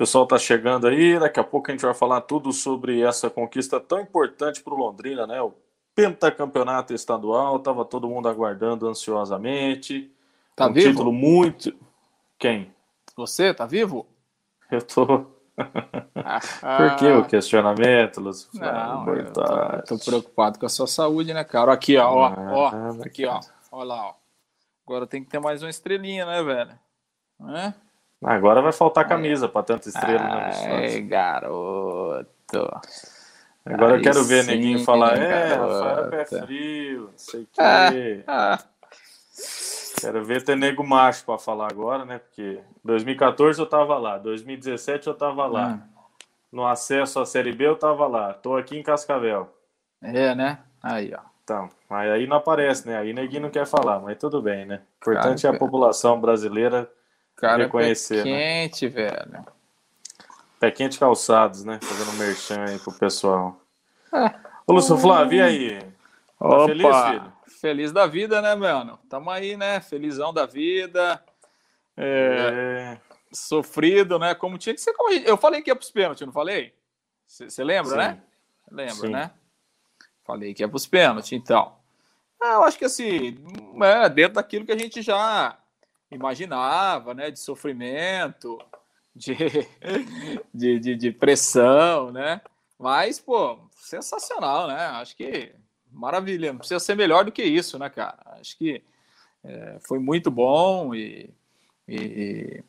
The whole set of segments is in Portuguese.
pessoal está chegando aí, daqui a pouco a gente vai falar tudo sobre essa conquista tão importante para o Londrina, né? O pentacampeonato estadual, estava todo mundo aguardando ansiosamente. Tá um vivo? título muito. Quem? Você, tá vivo? Eu tô. Ah, Por que o questionamento, Lúcio? Não, eu importante. tô, tô preocupado com a sua saúde, né, cara? Aqui, ó, ó, ó, Ah, aqui, ó, olha lá, ó. Agora tem que ter mais uma estrelinha, né, velho? É? Agora vai faltar camisa para tanta estrela, né, Ai, Lúcio? garoto. Agora eu aí quero ver sim, neguinho falar, é. Rafael é pé frio, não sei o quê. Ah, Quero ver ter nego macho para falar agora, né? Porque 2014 eu tava lá, 2017 eu tava lá. Ah. No acesso à Série B eu tava lá. Tô aqui em Cascavel. é, né? Aí, ó. Então, mas aí não aparece, né? Aí neguinho não quer falar, mas tudo bem, né? O importante Cara, é a população brasileira Cara, Reconhecer, é pé né? quente, velho. pé quente calçados, né? Fazendo merchan aí pro pessoal. Ah. Ô, Lúcio Flávio, e aí? Tá feliz, filho? Feliz da vida, né, mano? Tamo aí, né? Felizão da vida. É, É, sofrido, né? Como tinha que ser. Como eu falei que ia pros pênaltis, não falei? Você lembra, Sim. né? Lembra, Sim. né? Falei que ia pros pênaltis, então. Ah, eu acho que assim, é, dentro daquilo que a gente já imaginava, né? De sofrimento, de, de, de, de pressão, né? Mas, pô, sensacional, né? Acho que maravilha. Não precisa ser melhor do que isso, né, cara? Acho que é, foi muito bom e, e,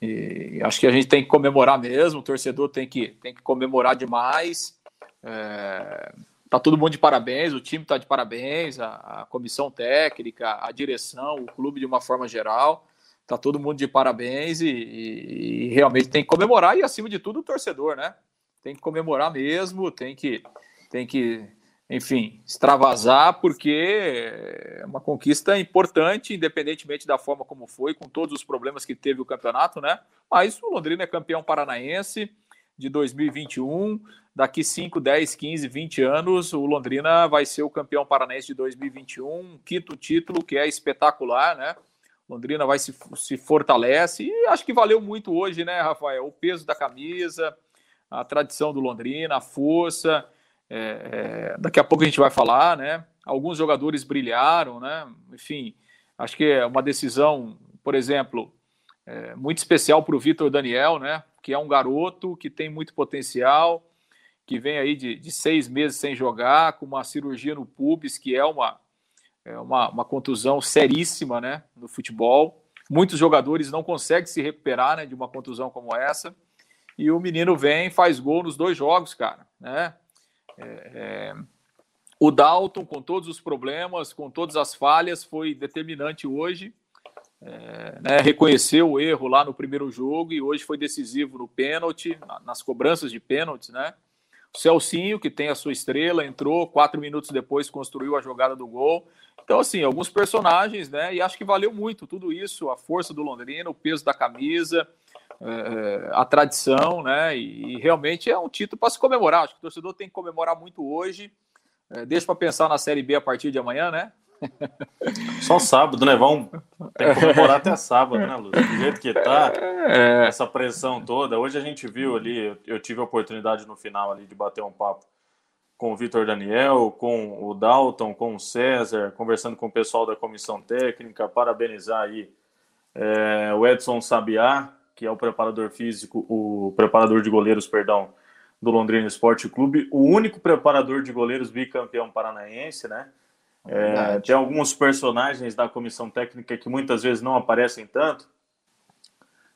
e acho que a gente tem que comemorar mesmo. O torcedor tem que, tem que comemorar demais. É, tá todo mundo de parabéns, o time tá de parabéns, a, a comissão técnica, a direção, o clube de uma forma geral. Tá todo mundo de parabéns e, e- e realmente tem que comemorar e acima de tudo o torcedor, né? Tem que comemorar mesmo, tem que tem que, enfim, extravasar porque é uma conquista importante, independentemente da forma como foi, com todos os problemas que teve o campeonato, né? Mas o Londrina é campeão paranaense de 2021. Daqui 5, 10, 15, 20 anos, o Londrina vai ser o campeão paranaense de 2021, um quinto título que é espetacular, né? Londrina vai se, se fortalece e acho que valeu muito hoje, né, Rafael? O peso da camisa, a tradição do Londrina, a força. é, é, daqui a pouco a gente vai falar, né? Alguns jogadores brilharam, né? Enfim, acho que é uma decisão, por exemplo, é, muito especial para o Vitor Daniel, né? Que é um garoto que tem muito potencial, que vem aí de, de seis meses sem jogar, com uma cirurgia no pubis, que é uma, é uma, uma contusão seríssima, né? No futebol. Muitos jogadores não conseguem se recuperar né, de uma contusão como essa. E o menino vem faz gol nos dois jogos, cara, né? É, é, o Dalton, com todos os problemas, com todas as falhas, foi determinante hoje. É, né, reconheceu o erro lá no primeiro jogo e hoje foi decisivo no pênalti, na- nas cobranças de pênaltis, né? O Celcinho, que tem a sua estrela, entrou quatro minutos depois, construiu a jogada do gol. Então, assim, alguns personagens, né? E acho que valeu muito tudo isso, a força do Londrina, o peso da camisa, é, a tradição, né? E, e realmente é um título para se comemorar. Acho que o torcedor tem que comemorar muito hoje. É, deixa para pensar na Série B a partir de amanhã, né? Só sábado, né? Vamos tem que comemorar até sábado, né, Lúcio? Do jeito que tá, É, essa pressão toda. Hoje a gente viu ali, eu- eu tive a oportunidade no final ali de bater um papo com o Vitor Daniel, com o Dalton, com o César, conversando com o pessoal da comissão técnica, parabenizar aí é, o Edson Sabiá, que é o preparador físico, o preparador de goleiros, perdão, do Londrina Esporte Clube, o único preparador de goleiros bicampeão paranaense, né? É, tem alguns personagens da comissão técnica que muitas vezes não aparecem tanto.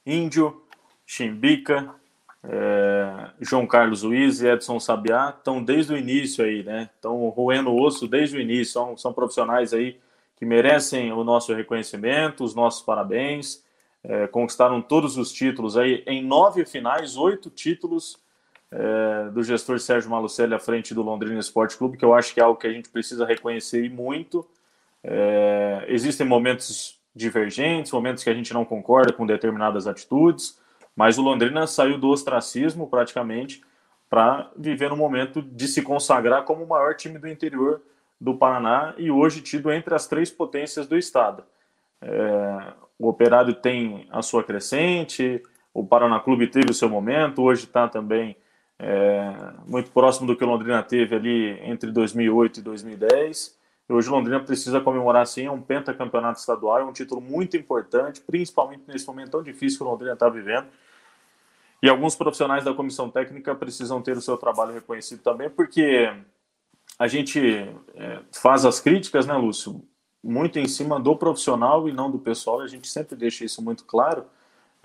Índio, Chimbica, é, João Carlos Luiz e Edson Sabiá estão desde o início aí, né? Estão roendo o osso desde o início. São, são profissionais aí que merecem o nosso reconhecimento, os nossos parabéns. É, conquistaram todos os títulos aí em nove finais, oito títulos é, do gestor Sérgio Malucelli à frente do Londrina Esporte Clube, que eu acho que é algo que a gente precisa reconhecer e muito. É, existem momentos divergentes, momentos que a gente não concorda com determinadas atitudes, mas o Londrina saiu do ostracismo praticamente para viver no momento de se consagrar como o maior time do interior do Paraná e hoje tido entre as três potências do estado. É, o Operário tem a sua crescente, o Paraná Clube teve o seu momento, hoje está também é, muito próximo do que Londrina teve ali entre 2008 e 2010. E hoje Londrina precisa comemorar sim um pentacampeonato estadual, é um título muito importante, principalmente nesse momento tão difícil que Londrina está vivendo. E alguns profissionais da comissão técnica precisam ter o seu trabalho reconhecido também, porque a gente é, faz as críticas, né, Lúcio? Muito em cima do profissional e não do pessoal, a gente sempre deixa isso muito claro.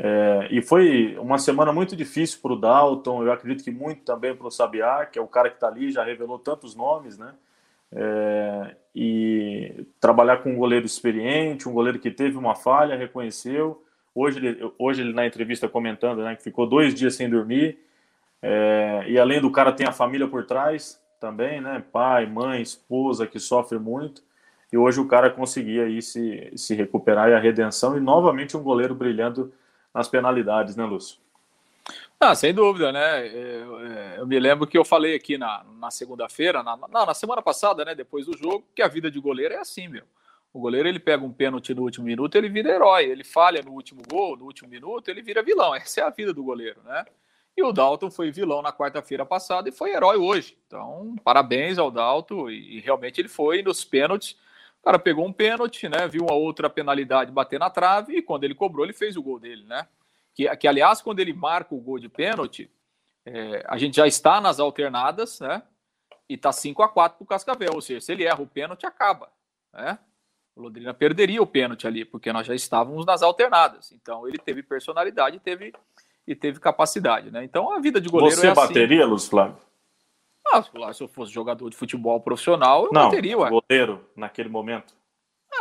É, e foi uma semana muito difícil para o Dalton, eu acredito que muito também para o Sabiá, que é o cara que está ali, já revelou tantos nomes, né? É, e trabalhar com um goleiro experiente, um goleiro que teve uma falha, reconheceu. Hoje ele, hoje ele na entrevista comentando né, que ficou dois dias sem dormir. É, e além do cara, tem a família por trás também, né? Pai, mãe, esposa que sofre muito. E hoje o cara conseguia aí se, se recuperar e a redenção. E novamente um goleiro brilhando nas penalidades, né, Lúcio? Ah, sem dúvida, né? Eu, é, eu, me lembro que eu falei aqui na, na segunda-feira, na, na, na, semana passada, né? Depois do jogo, que a vida de goleiro é assim, meu. O goleiro ele pega um pênalti no último minuto, ele vira herói. Ele falha no último gol, no último minuto, ele vira vilão. Essa é a vida do goleiro, né? E o Dalton foi vilão na quarta-feira passada e foi herói hoje. Então, parabéns ao Dalton. E, e realmente ele foi nos pênaltis. O cara pegou um pênalti, né? Viu uma outra penalidade bater na trave e quando ele cobrou, ele fez o gol dele, né? Que, que aliás, quando ele marca o gol de pênalti, é, a gente já está nas alternadas, né? E tá 5 a 4 para o Cascavel. Ou seja, se ele erra o pênalti, acaba, né? O Londrina perderia o pênalti ali, porque nós já estávamos nas alternadas. Então ele teve personalidade e teve, e teve capacidade, né? Então a vida de goleiro Você é assim. bateria, Luz Flávio? Ah, se eu fosse jogador de futebol profissional, eu Não, bateria, ué. goleiro naquele momento.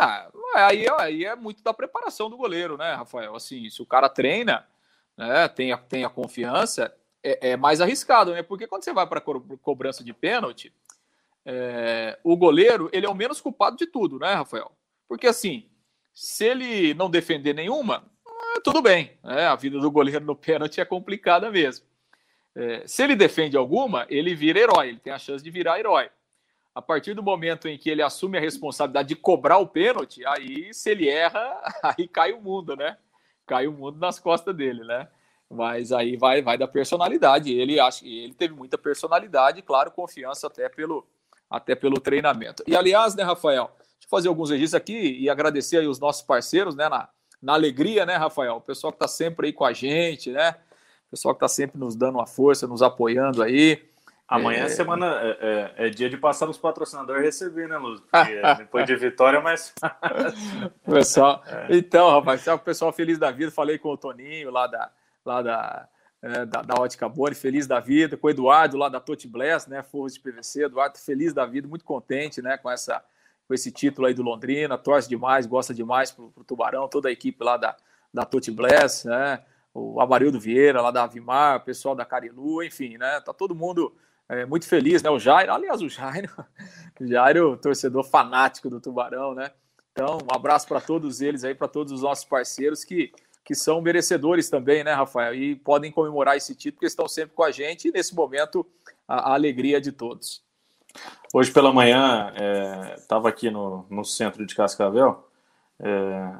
Ah, aí, aí é muito da preparação do goleiro, né, Rafael? Assim, se o cara treina, né, tem, a, tem a confiança, é, é mais arriscado, né? Porque quando você vai para co cobrança de pênalti, é, o goleiro ele é o menos culpado de tudo, né, Rafael? Porque assim, se ele não defender nenhuma, ah, tudo bem. Né? A vida do goleiro no pênalti é complicada mesmo. É, se ele defende alguma, ele vira herói, ele tem a chance de virar herói. A partir do momento em que ele assume a responsabilidade de cobrar o pênalti, aí se ele erra, aí cai o mundo, né? Cai o mundo nas costas dele, né? Mas aí vai, vai da personalidade. Ele acha ele teve muita personalidade, claro, confiança até pelo, até pelo treinamento. E aliás, né, Rafael, Deixa eu fazer alguns registros aqui e agradecer aí os nossos parceiros, né? Na, na alegria, né, Rafael? O pessoal que está sempre aí com a gente, né? Pessoal que está sempre nos dando uma força, nos apoiando aí. Amanhã é semana é, é, é, dia de passar os patrocinadores receber, né, Luz? Depois de vitória, mas. pessoal, é. Então, rapaz, o pessoal feliz da vida. Falei com o Toninho lá da, lá da, é, da, da, Ótica Boni, feliz da vida, com o Eduardo lá da Toti Bless, né? Forros de PVC, Eduardo feliz da vida, muito contente, né, com essa com esse título aí do Londrina, torce demais, gosta demais pro, pro Tubarão, toda a equipe lá da, da Tuti Bless, né? O Amarildo Vieira lá da Avimar, o pessoal da Carilu, enfim, né? Tá todo mundo é, muito feliz, né? O Jairo, aliás, o Jairo, o Jairo, torcedor fanático do Tubarão, né? Então, um abraço para todos eles aí, para todos os nossos parceiros que, que são merecedores também, né, Rafael? E podem comemorar esse título, porque estão sempre com a gente e nesse momento a, a alegria de todos. Hoje pela manhã estava é, aqui no, no centro de Cascavel, é,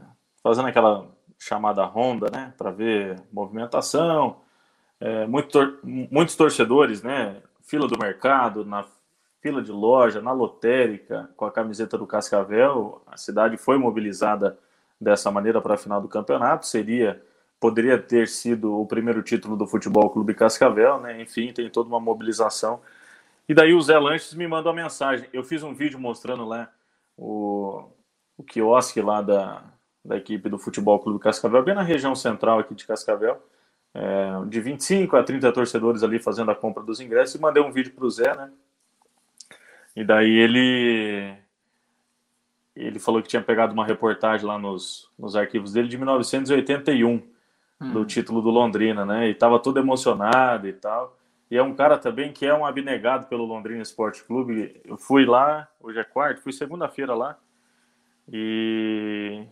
fazendo aquela chamada ronda, né, para ver movimentação. É, muito tor muitos torcedores, né, fila do mercado, na fila de loja, na lotérica, com a camiseta do Cascavel. A cidade foi mobilizada dessa maneira para a final do campeonato. Seria, poderia ter sido o primeiro título do Futebol Clube Cascavel, né? Enfim, tem toda uma mobilização e daí o Zé Lanches me mandou uma mensagem. Eu fiz um vídeo mostrando lá o, o quiosque lá da, da equipe do Futebol Clube Cascavel, bem na região central aqui de Cascavel. É, de 25 a 30 torcedores ali fazendo a compra dos ingressos e mandei um vídeo para o Zé, né? E daí ele ele falou que tinha pegado uma reportagem lá nos, nos arquivos dele de 1981 hum. do título do Londrina, né? E estava todo emocionado e tal. E é um cara também que é um abnegado pelo Londrina Esporte Clube. Eu fui lá, hoje é quarto, fui segunda-feira lá. E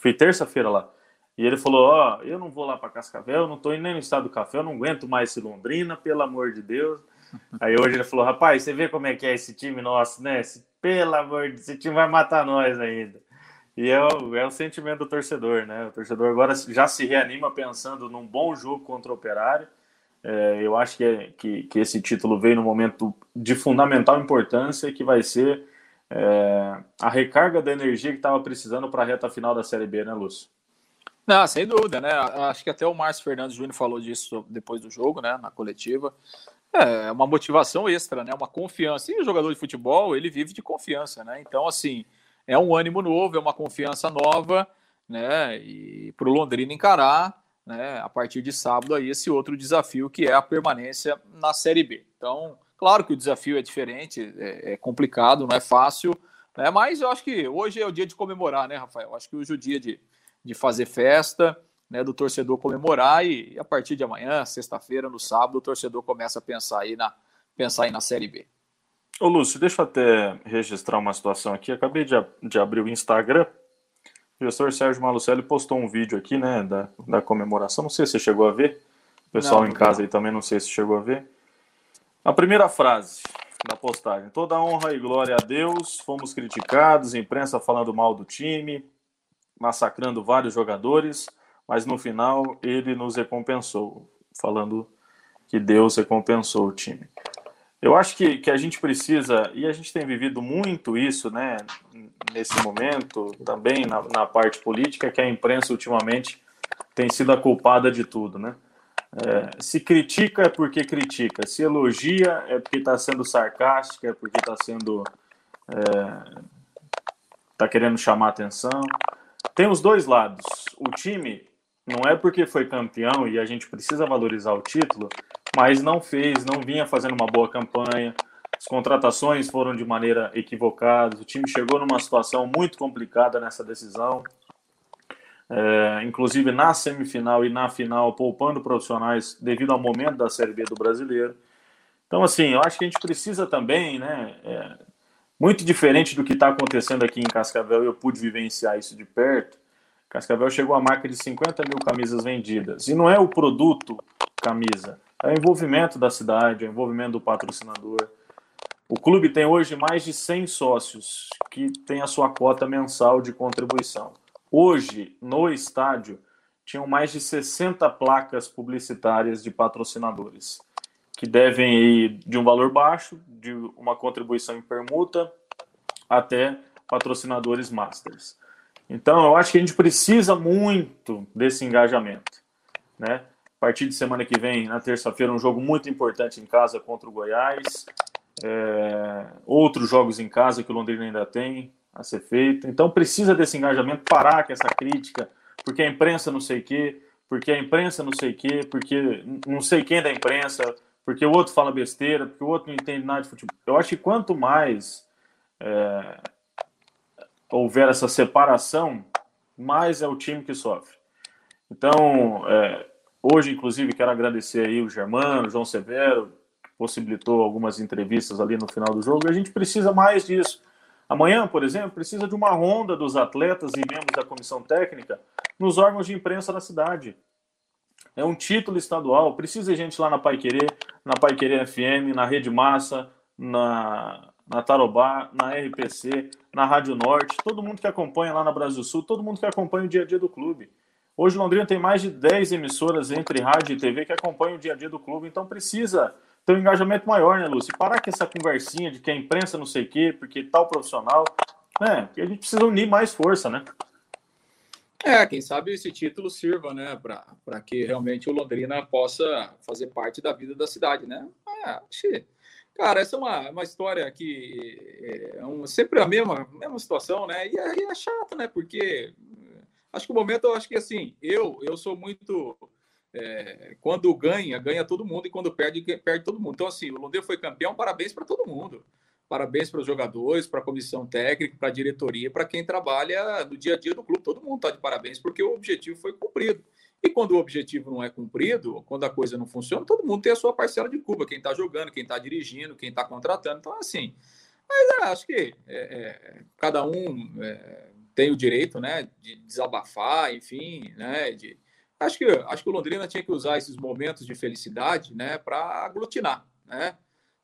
fui terça-feira lá. E ele falou: Ó, oh, eu não vou lá para Cascavel, não tô indo nem no estado do café, eu não aguento mais esse Londrina, pelo amor de Deus. Aí hoje ele falou: Rapaz, você vê como é que é esse time nosso, né? Esse, pelo amor de Deus, esse time vai matar nós ainda. E é o, é o sentimento do torcedor, né? O torcedor agora já se reanima pensando num bom jogo contra o Operário. É, eu acho que, é, que, que, esse título veio no momento de fundamental importância que vai ser é, a recarga da energia que estava precisando para a reta final da Série B, né, Lúcio? Não, sem dúvida, né? Acho que até o Márcio Fernandes Júnior falou disso depois do jogo, né? Na coletiva. É uma motivação extra, né? Uma confiança. E o jogador de futebol, ele vive de confiança, né? Então, assim, é um ânimo novo, é uma confiança nova, né? E para o Londrina encarar, né? A partir de sábado aí esse outro desafio que é a permanência na Série B. Então, claro que o desafio é diferente, é, é complicado, não é fácil, né? Mas eu acho que hoje é o dia de comemorar, né, Rafael? Eu acho que hoje é o dia de, de fazer festa, né? Do torcedor comemorar e, a partir de amanhã, sexta-feira, no sábado, o torcedor começa a pensar aí na pensar aí na Série B. Ô Lúcio, deixa eu até registrar uma situação aqui. Acabei de, de abrir o Instagram. O gestor Sérgio Malucelli postou um vídeo aqui, né, da, da comemoração. Não sei se você chegou a ver. O pessoal não, em casa não. aí também não sei se chegou a ver. A primeira frase da postagem: Toda honra e glória a Deus. Fomos criticados, imprensa falando mal do time, massacrando vários jogadores, mas no final ele nos recompensou, falando que Deus recompensou o time. Eu acho que, que a gente precisa, e a gente tem vivido muito isso, né, nesse momento, também na, na parte política, que a imprensa ultimamente tem sido a culpada de tudo, né? É, se critica é porque critica, se elogia é porque está sendo sarcástica, é porque está sendo. está é, querendo chamar atenção. Tem os dois lados. O time não é porque foi campeão e a gente precisa valorizar o título, mas não fez, não vinha fazendo uma boa campanha. As contratações foram de maneira equivocada. O time chegou numa situação muito complicada nessa decisão. É, inclusive na semifinal e na final, poupando profissionais devido ao momento da Série B do brasileiro. Então, assim, eu acho que a gente precisa também, né? É, muito diferente do que está acontecendo aqui em Cascavel, eu pude vivenciar isso de perto. Cascavel chegou à marca de 50 mil camisas vendidas. E não é o produto camisa, é o envolvimento da cidade, é o envolvimento do patrocinador. O clube tem hoje mais de 100 sócios que têm a sua cota mensal de contribuição. Hoje, no estádio, tinham mais de 60 placas publicitárias de patrocinadores, que devem ir de um valor baixo, de uma contribuição em permuta, até patrocinadores masters. Então, eu acho que a gente precisa muito desse engajamento, né? A partir de semana que vem, na terça-feira, um jogo muito importante em casa contra o Goiás. É, outros jogos em casa que o Londrina ainda tem a ser feito. Então precisa desse engajamento, parar com essa crítica, porque a imprensa não sei o quê, porque a imprensa não sei o quê, porque não sei quem é da imprensa, porque o outro fala besteira, porque o outro não entende nada de futebol. Eu acho que quanto mais é, houver essa separação, mais é o time que sofre. Então, é, Hoje, inclusive, quero agradecer aí o Germano, o João Severo, possibilitou algumas entrevistas ali no final do jogo. E a gente precisa mais disso. Amanhã, por exemplo, precisa de uma ronda dos atletas e membros da comissão técnica nos órgãos de imprensa da cidade. É um título estadual, precisa de gente lá na Pai Querer, na Pai Querer FM, na Rede Massa, na, na Tarobá, na RPC, na Rádio Norte, todo mundo que acompanha lá na Brasil Sul, todo mundo que acompanha o dia a dia do clube. Hoje Londrina tem mais de 10 emissoras entre rádio e TV que acompanham o dia a dia do clube, então precisa ter um engajamento maior, né, Lúcio? Parar com essa conversinha de que a imprensa não sei o quê, porque tal profissional, né? A gente precisa unir mais força, né? É, quem sabe esse título sirva, né, para que realmente o Londrina possa fazer parte da vida da cidade, né? É, cara, essa é uma, uma história que é um, sempre a mesma, mesma situação, né? E aí é chato, né? Porque Acho que o momento, eu acho que assim, eu, eu sou muito. É, quando ganha, ganha todo mundo, e quando perde, perde todo mundo. Então, assim, o Londrina foi campeão, parabéns para todo mundo. Parabéns para os jogadores, para a comissão técnica, para a diretoria, para quem trabalha no dia a dia do clube. Todo mundo está de parabéns, porque o objetivo foi cumprido. E quando o objetivo não é cumprido, quando a coisa não funciona, todo mundo tem a sua parcela de culpa. Quem está jogando, quem está dirigindo, quem está contratando. Então, assim, mas é, acho que é, é, cada um é, tem o direito, né, de desabafar, enfim, né, de acho que acho que o Londrina tinha que usar esses momentos de felicidade, né, para aglutinar, né,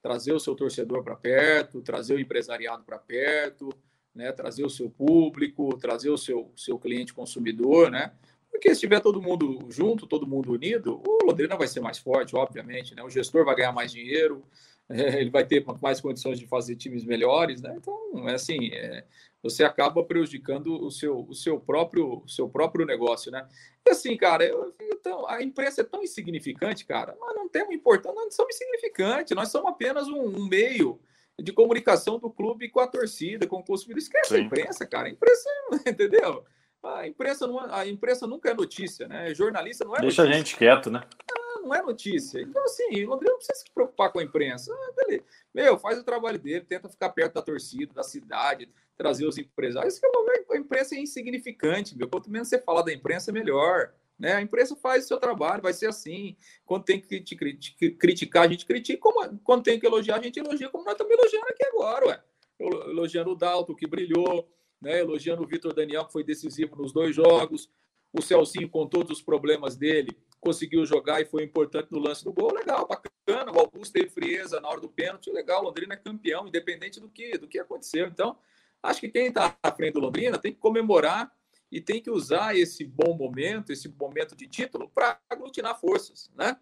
trazer o seu torcedor para perto, trazer o empresariado para perto, né? trazer o seu público, trazer o seu, seu cliente consumidor, né? Porque se estiver todo mundo junto, todo mundo unido, o Londrina vai ser mais forte, obviamente, né? O gestor vai ganhar mais dinheiro, ele vai ter mais condições de fazer times melhores, né? Então, é assim, é, você acaba prejudicando o seu, o seu próprio, o seu próprio negócio, né? E assim, cara, eu, então, a imprensa é tão insignificante, cara. Nós não temos importância, nós não somos insignificantes, nós somos apenas um, um meio de comunicação do clube com a torcida, com o consumidor. Esquece Sim. a imprensa, cara. A imprensa, entendeu? A imprensa, não, a imprensa nunca é notícia, né? Jornalista não é Deixa notícia. a gente quieto, né? Ah, não é notícia. Então, assim, o Londrina não precisa se preocupar com a imprensa. Ah. Meu, faz o trabalho dele, tenta ficar perto da torcida, da cidade, trazer os empresários. Que eu a imprensa é insignificante, meu. Quanto menos você falar da imprensa, melhor. Né? A imprensa faz o seu trabalho, vai ser assim. Quando tem que te criticar, a gente critica. Como, quando tem que elogiar, a gente elogia, como nós estamos elogiando aqui agora, ué. Elogiando o Dalton, que brilhou, né? elogiando o Vitor Daniel, que foi decisivo nos dois jogos. O Celcinho, com todos os problemas dele, conseguiu jogar e foi importante no lance do gol. Legal, bacana. O Augusto teve frieza na hora do pênalti. Legal, o Londrina é campeão, independente do que, do que aconteceu. Então, acho que quem está à frente do Londrina tem que comemorar e tem que usar esse bom momento, esse momento de título, para aglutinar forças, né?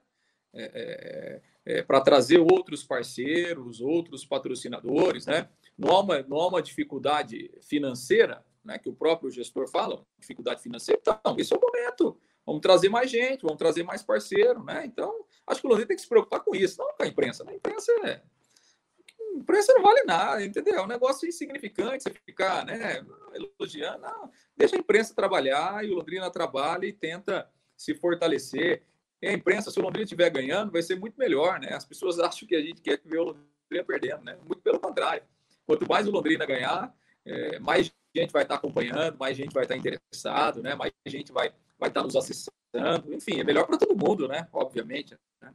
É, é, é, para trazer outros parceiros, outros patrocinadores, né? Não há uma, não há uma dificuldade financeira, né? Que o próprio gestor fala, dificuldade financeira. Então, esse é o momento. Vamos trazer mais gente, vamos trazer mais parceiro, né? Então, acho que o Londrina tem que se preocupar com isso, não com a imprensa. A imprensa é, imprensa não vale nada, entendeu? É um negócio insignificante você ficar né, elogiando. Não, deixa a imprensa trabalhar e o Londrina trabalha e tenta se fortalecer. E a imprensa, se o Londrina estiver ganhando, vai ser muito melhor, né? As pessoas acham que a gente quer ver o Londrina perdendo, né? Muito pelo contrário. Quanto mais o Londrina ganhar, é, mais gente vai estar acompanhando, mais gente vai estar interessado, né? Mais gente vai, vai estar nos acessando. Enfim, é melhor para todo mundo, né? Obviamente. Né?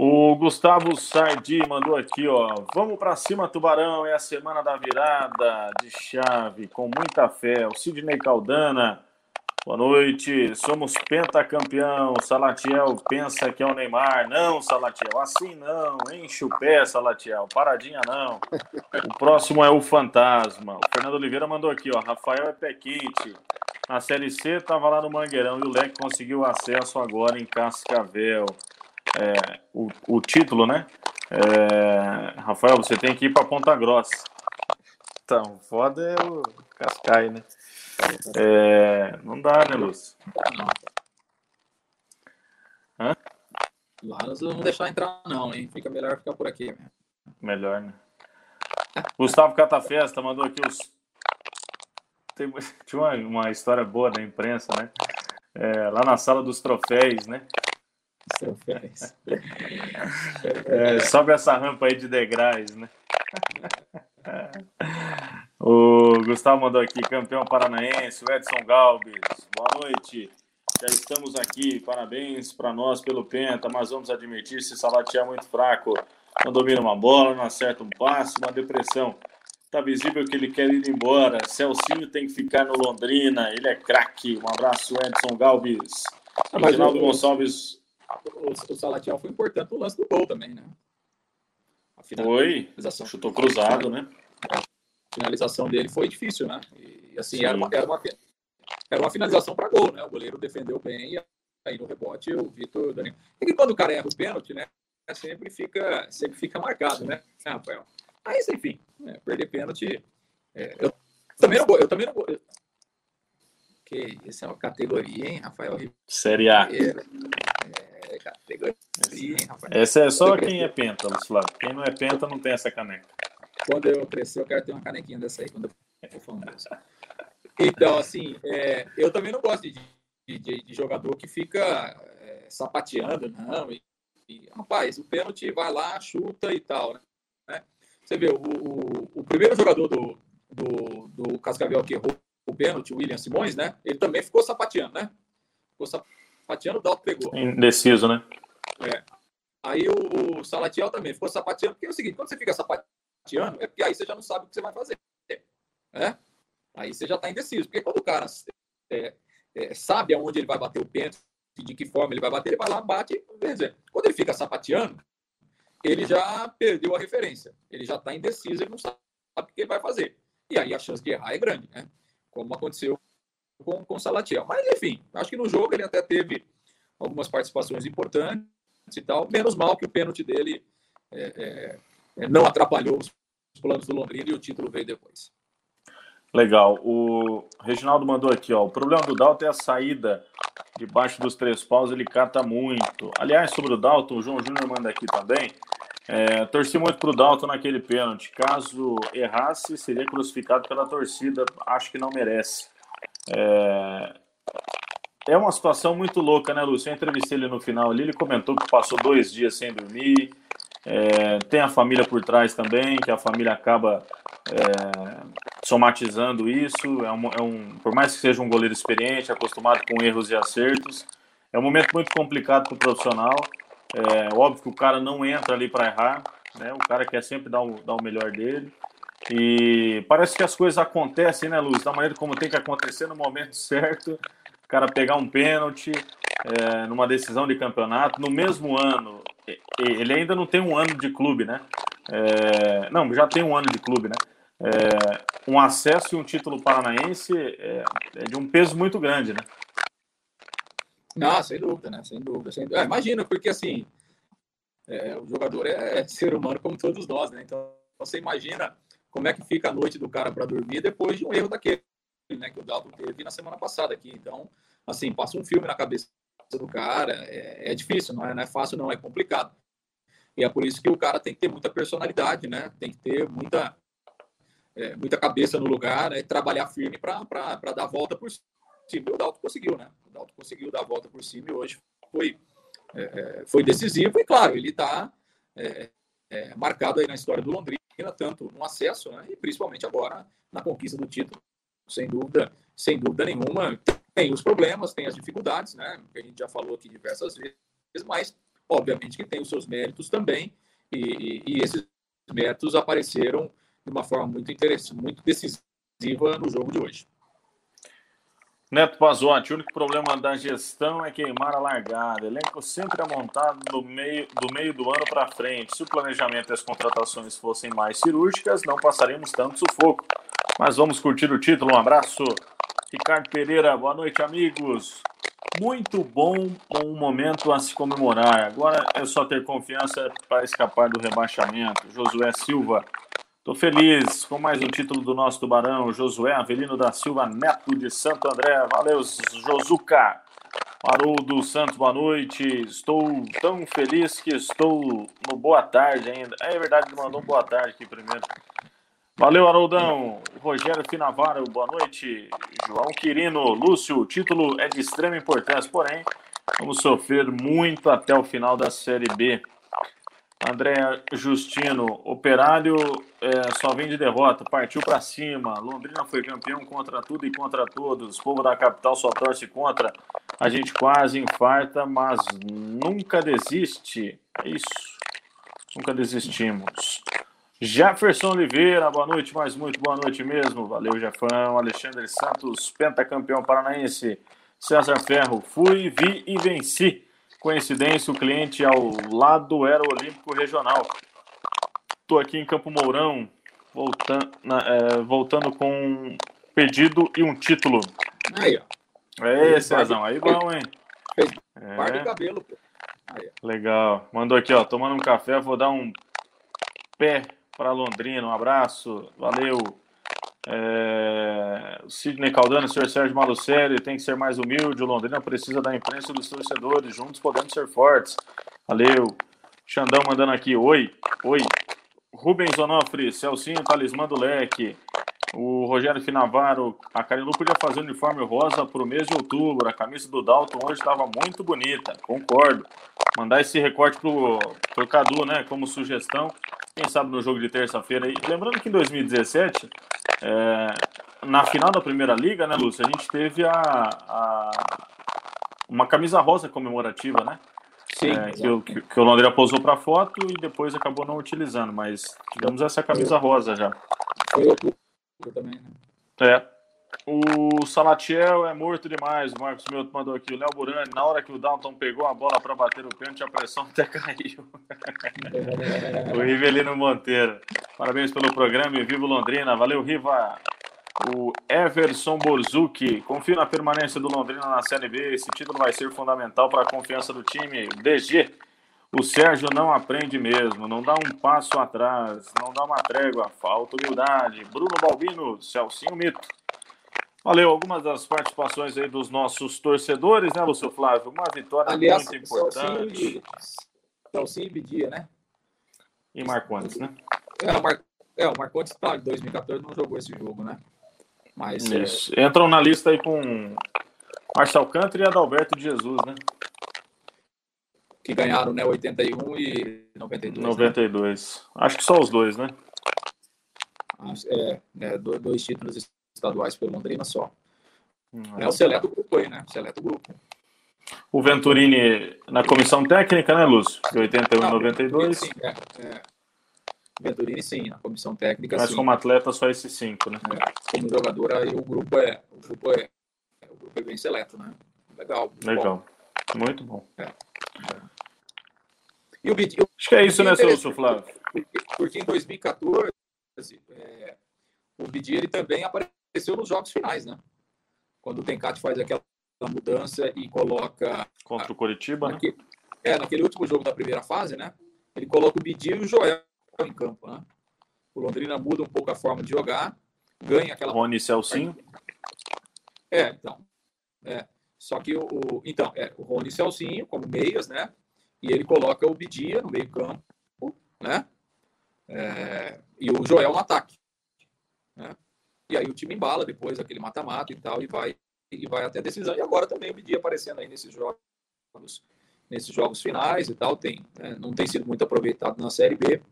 O Gustavo Sardi mandou aqui, ó. Vamos para cima, Tubarão. É a semana da virada de chave, com muita fé. O Sidney Caldana. Boa noite. Somos pentacampeão. Salatiel pensa que é o Neymar. Não, Salatiel. Assim não. Enche o pé, Salatiel. Paradinha não. O próximo é o Fantasma. O Fernando Oliveira mandou aqui, ó. Rafael é pé quente. Na Série C, tava lá no Mangueirão e o Leque conseguiu acesso agora em Cascavel é, o, o título, né? É, Rafael, você tem que ir para Ponta Grossa. Então, foda é o Cascai, né? É, não dá, né, Lúcio? Hã? Lá nós não vamos deixar entrar, não, hein? Fica melhor ficar por aqui. Né? Melhor, né? Gustavo Catafesta mandou aqui os. Tem... Tinha uma, uma história boa da imprensa, né? É, lá na sala dos troféus, né? É, sobe essa rampa aí de degraus, né? O Gustavo mandou aqui, campeão paranaense, o Edson Galbis. Boa noite. Já estamos aqui. Parabéns para nós pelo Penta, mas vamos admitir se Salatiel é muito fraco. Não domina uma bola, não acerta um passe, uma depressão. Tá visível que ele quer ir embora. Celcinho tem que ficar no Londrina. Ele é craque. Um abraço, Edson Galbis. Ah, Reginaldo Gonçalves o, o Salatiel foi importante no lance do gol também, né? A finalização. Foi, chutou cruzado, né? A finalização dele foi difícil, né? E assim, era uma, era uma, era uma finalização para gol, né? O goleiro defendeu bem e aí no rebote o Vitor Daniel. E quando o cara erra o pênalti, né? Sempre fica, sempre fica marcado, né, Rafael? Mas, enfim, né? perder pênalti. É, eu também não vou. Eu também não vou. Que isso é uma categoria, hein, Rafael? Série A. É, rapaz. Essa é só quem é penta, Luiz Flávio. Quem não é penta não tem essa caneca. Quando eu crescer, eu quero ter uma canequinha dessa aí, quando eu for famoso. Então, assim, é, eu também não gosto de, de, de jogador que fica é, sapateando, não. E, e, rapaz, o pênalti vai lá, chuta e tal, né? Você vê, o, o, o primeiro jogador do, do, do Cascavel que errou o pênalti, o William Simões, né? Ele também ficou sapateando, né? Ficou sapateando sapateando, o Dalton pegou. Indeciso, né? É. Aí o, o Salatiel também ficou sapateando, porque é o seguinte, quando você fica sapateando, é porque aí você já não sabe o que você vai fazer. Né? Aí você já está indeciso. Porque quando o cara é, é, sabe aonde ele vai bater o pênalti, de que forma ele vai bater, ele vai lá, bate. Quando ele fica sapateando, ele já perdeu a referência. Ele já está indeciso, ele não sabe o que ele vai fazer. E aí a chance de errar é grande, né? Como aconteceu com, com o Salatiel. Mas, enfim, acho que no jogo ele até teve algumas participações importantes e tal. Menos mal que o pênalti dele é, é, não atrapalhou os planos do Londrina e o título veio depois. Legal. O Reginaldo mandou aqui, ó. O problema do Dalton é a saída debaixo dos três paus, ele cata muito. Aliás, sobre o Dalton, o João Júnior manda aqui também. É, torci muito pro Dalton naquele pênalti. Caso errasse, seria crucificado pela torcida. Acho que não merece. É, é uma situação muito louca, né, Lúcio? Eu entrevistei ele no final ali, ele comentou que passou dois dias sem dormir. É, tem a família por trás também, que a família acaba é, somatizando isso. É um, é um, por mais que seja um goleiro experiente, acostumado com erros e acertos, é um momento muito complicado para o profissional. É óbvio que o cara não entra ali para errar, né? O cara quer sempre dar o, dar o melhor dele. E parece que as coisas acontecem, né, Luiz? Da maneira como tem que acontecer no momento certo. O cara pegar um pênalti é, numa decisão de campeonato. No mesmo ano, ele ainda não tem um ano de clube, né? É, não, já tem um ano de clube, né? É, um acesso e um título paranaense é, é, de um peso muito grande, né? Não, sem dúvida, né? Sem dúvida. Sem dúvida. É, imagina, porque assim, é, o jogador é ser humano como todos nós, né? Então você imagina como é que fica a noite do cara para dormir depois de um erro daquele, né? Que o Dalton teve na semana passada aqui. Então, assim, passa um filme na cabeça do cara, é, é difícil, não é, não é fácil, não, é complicado. E é por isso que o cara tem que ter muita personalidade, né? Tem que ter muita, é, muita cabeça no lugar, né? trabalhar firme para dar a volta por cima. E o Dalton conseguiu, né? O Dalton conseguiu dar a volta por cima e hoje foi, é, é foi decisivo. E claro, ele está é, é, marcado aí na história do Londrina, tanto no acesso, né? E principalmente agora na conquista do título. Sem dúvida, sem dúvida nenhuma. Tem os problemas, tem as dificuldades, né? Que a gente já falou aqui diversas vezes, mas obviamente que tem os seus méritos também, e, e, esses méritos apareceram de uma forma muito interessante, muito decisiva no jogo de hoje. Neto Pazotti, o único problema da gestão é queimar a largada. Elenco sempre é montado do meio do, meio do ano para frente. Se o planejamento e as contratações fossem mais cirúrgicas, não passaríamos tanto sufoco. Mas vamos curtir o título. Um abraço. Ricardo Pereira, boa noite, amigos. Muito bom, um momento a se comemorar. Agora é só ter confiança para escapar do rebaixamento. Josué Silva, estou feliz com mais um título do nosso Tubarão. Josué Avelino da Silva Neto de Santo André. Valeu, Josuca. Haroldo Santos, boa noite. Estou tão feliz que estou no boa tarde ainda. É verdade, ele mandou um boa tarde aqui primeiro. Valeu, Haroldão. Rogério Finavaro, boa noite. João Quirino, Lúcio, o título é de extrema importância, porém, vamos sofrer muito até o final da Série B. André Justino, Operário é, só vem de derrota, partiu para cima. Londrina foi campeão contra tudo e contra todos. O povo da capital só torce contra. A gente quase infarta, mas nunca desiste. É isso. Nunca desistimos. Jefferson Oliveira, boa noite, mais muito boa noite mesmo. Valeu, Jefão. Alexandre Santos, pentacampeão paranaense. César Ferro, fui, vi e venci. Coincidência, o cliente ao lado era o Olímpico Regional. Estou aqui em Campo Mourão, voltando, é, voltando com um pedido e um título. Aí, ó. É, Cezão, aí bom, hein? Fez é. cabelo, pô. Aí, Legal. Mandou aqui, ó, tomando um café, vou dar um pé para Londrina. Um abraço, valeu. É... Sidney Caldano, senhor Sérgio Malucelli, tem que ser mais humilde. O Londrina precisa da imprensa e dos torcedores. Juntos podemos ser fortes. Valeu. Xandão mandando aqui. Oi, oi. Rubens Onofre, Celcinho, talismã do leque. O Rogério Finavaro, a Carilu podia fazer uniforme rosa para o mês de outubro. A camisa do Dalton hoje estava muito bonita, concordo. Mandar esse recorte pro, pro Cadu, né, como sugestão. Quem sabe no jogo de terça-feira. E lembrando que em 2017, é, na final da Primeira Liga, né, Lúcia, a gente teve a, a uma camisa rosa comemorativa, né? Sim. É, que, o, que, que, o Londrina posou para foto e depois acabou não utilizando, mas tivemos essa camisa rosa já. Foi também, né? É. O Salatiel é morto demais. O Marcos Mioto mandou aqui. O Léo Burani, na hora que o Dalton pegou a bola para bater o pênalti, a pressão até caiu. o Rivelino Monteiro. Parabéns pelo programa e vivo Londrina. Valeu, Riva. O Everson Borzucchi. Confio na permanência do Londrina na Série B. Esse título vai ser fundamental para a confiança do time. DG. O Sérgio não aprende mesmo, não dá um passo atrás, não dá uma trégua, falta humildade. Bruno Balbino, Celcinho Mito. Valeu, algumas das participações aí dos nossos torcedores, né, Lúcio Flávio? Uma vitória Aliás, muito importante. Celcinho e Bidia, né? E Marcondes, né? É, o, Mar... é, o Marcondes tá, em 2014 não jogou esse jogo, né? Mas, é, Isso. É... Entram na lista aí com Marcelo Cantor e Adalberto de Jesus, né? Que ganharam, né? 81 e 92. 92. Né? Acho que só os dois, né? É, é dois títulos estaduais pelo Londrina só. Hum, é o seleto grupo aí, né? O seleto grupo. O Venturini na comissão técnica, né, Lúcio? De 81 e 92. Sim, é, é. Venturini, sim, na comissão técnica. Mas sim. como atleta, só esses cinco, né? É, como jogador, aí o grupo é. O grupo é, o grupo é bem seleto, né? Legal. Legal. Bom. Muito bom. É. E o Acho que é isso, né, seu Flávio? Porque, porque em 2014, é, o Bidi ele também apareceu nos jogos finais, né? Quando o Tencate faz aquela mudança e coloca. Contra o Coritiba, naquele, né? É, naquele último jogo da primeira fase, né? Ele coloca o Bidi e o Joel em campo, né? O Londrina muda um pouco a forma de jogar, ganha aquela. Rony Celcinho. É, então. É. Só que o, o, então, é, o Rony Celcinho como meias, né? E ele coloca o Bidia no meio-campo, né? É, e o Joel no ataque. Né? E aí o time embala depois aquele mata-mata e tal, e vai, e vai até a decisão. E agora também o Bidia aparecendo aí nesses jogos, nesses jogos finais e tal. Tem, né? Não tem sido muito aproveitado na Série B,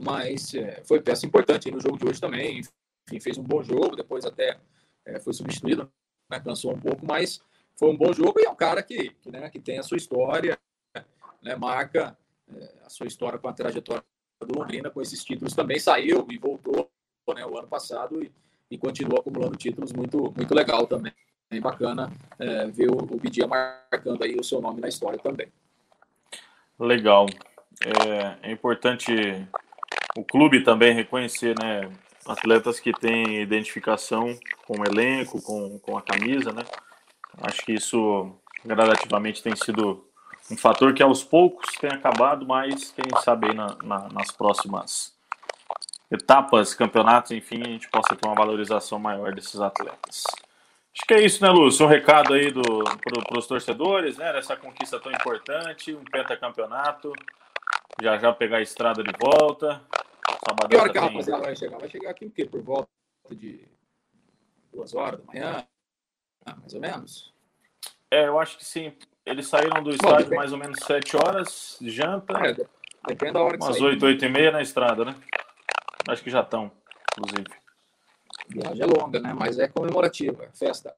mas é, foi peça importante no jogo de hoje também. Enfim, fez um bom jogo, depois até é, foi substituído, né? cansou um pouco, mas foi um bom jogo e é um cara que, que, né, que tem a sua história, né, marca é, a sua história com a trajetória do Londrina, com esses títulos também saiu e voltou né, o ano passado e, e continua acumulando títulos muito, muito legal também. É bacana é, ver o, o Bidia marcando aí o seu nome na história também. Legal. É, é importante o clube também reconhecer, né, atletas que têm identificação com o elenco, com, com a camisa, né? Acho que isso gradativamente tem sido um fator que aos poucos tem acabado, mas quem sabe aí na, na, nas próximas etapas, campeonatos, enfim, a gente possa ter uma valorização maior desses atletas. Acho que é isso, né, Lúcio? Um recado aí para pro, os torcedores, né? Dessa conquista tão importante, um pentacampeonato. Já já pegar a estrada de volta. Sabadão que hora que a rapaziada vai chegar? Vai chegar aqui o quê? Por volta de duas horas da manhã? Ah, mais ou menos? É, eu acho que sim. Eles saíram do estádio Bom, mais ou menos 7 horas, janta. É, depende da hora que Umas 8, 8 e meia na estrada, né? Acho que já estão, inclusive. Viagem é longa, né? Mas é comemorativa, é festa.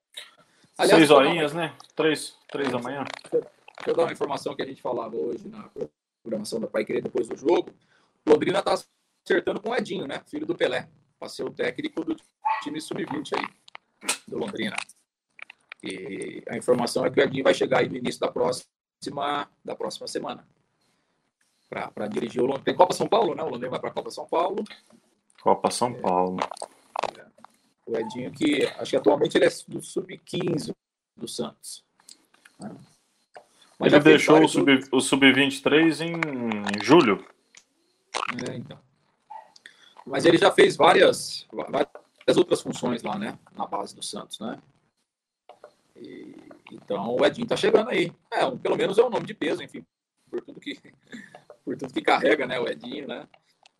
Aliás, Seis horinhas, uma... né? Três, três da manhã. Deixa eu dar uma informação que a gente falava hoje na programação da Pai Querer depois do jogo. Londrina está acertando com o Edinho, né? Filho do Pelé. Para ser o técnico do time sub-20 aí, do Londrina. E a informação é que o Edinho vai chegar aí no início da próxima, da próxima semana. Para dirigir o Londrina. Tem Copa São Paulo, né? O Londrina vai para a Copa São Paulo. Copa São é, Paulo. É, o Edinho, que acho que atualmente ele é do Sub-15 do Santos. Né? Mas ele deixou o Sub-23 o sub em julho. É, então. Mas ele já fez várias, várias outras funções lá, né? Na base do Santos, né? E, então o Edinho tá chegando aí. É, um, pelo menos é um nome de peso, enfim, por tudo que por tudo que carrega, né, o Edinho, né?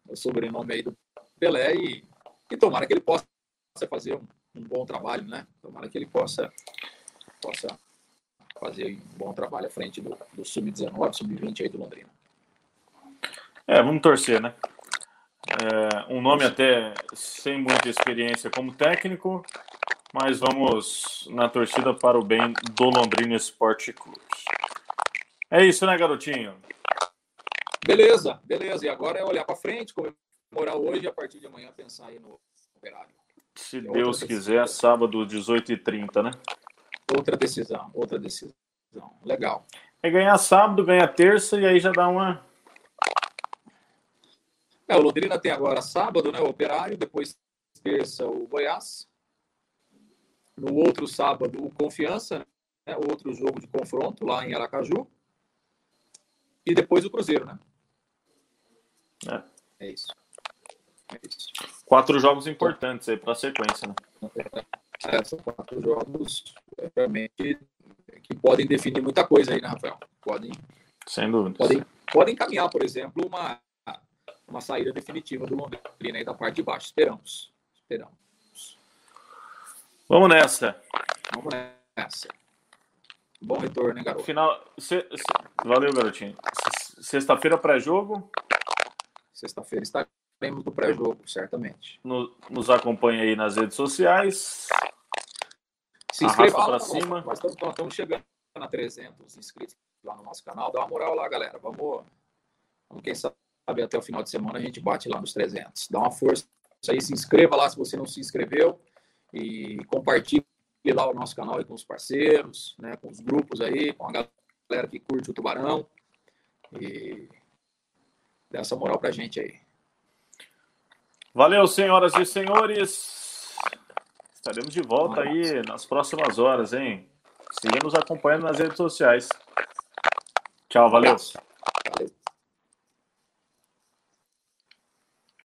O sobrenome aí do Pelé e, e tomara que ele possa fazer um, um bom trabalho, né? Tomara que ele possa possa fazer um bom trabalho à frente do, do sub-19, sub-20 aí do Londrina. É, vamos torcer, né? É, um nome até sem muita experiência como técnico, mas vamos na torcida para o bem do Londrina Esporte Clube. É isso, né, garotinho? Beleza, beleza. E agora é olhar para frente, comemorar hoje e a partir de amanhã pensar aí no operário. Se Deus quiser, sábado, 18h30, né? Outra decisão, outra decisão. Legal. É ganhar sábado, ganha terça e aí já dá uma. É, o Londrina tem agora sábado, né? O Operário, depois terça o Goiás. No outro sábado, o Confiança, né? outro jogo de confronto lá em Aracaju. E depois o Cruzeiro, né? É. É isso. É isso. Quatro jogos importantes aí para a sequência, né? É, são quatro jogos realmente que podem definir muita coisa aí, né, Rafael? Podem, Sem dúvida. Podem, podem encaminhar, por exemplo, uma, uma saída definitiva do Londrina aí da parte de baixo. Esperamos. Esperamos. Vamos nessa. Vamos nessa. Bom retorno, hein, garoto? Final. Se. Valeu, garotinho. Sexta-feira pré-jogo. Sexta-feira estaremos no pré-jogo, certamente. No, nos acompanha aí nas redes sociais. Se inscreva lá, cima. Nós, nós estamos chegando a 300 inscritos lá no nosso canal. Dá uma moral lá, galera. Vamos, vamos quem sabe até o final de semana a gente bate lá nos 300. Dá uma força aí, se inscreva lá se você não se inscreveu e compartilhe lá o nosso canal aí com os parceiros, né, com os grupos aí, com a galera que curte o Tubarão. E dê essa moral pra gente aí. Valeu, senhoras e senhores. Estaremos de volta aí nas próximas horas, hein? Siga nos acompanhando nas redes sociais. Tchau, valeu.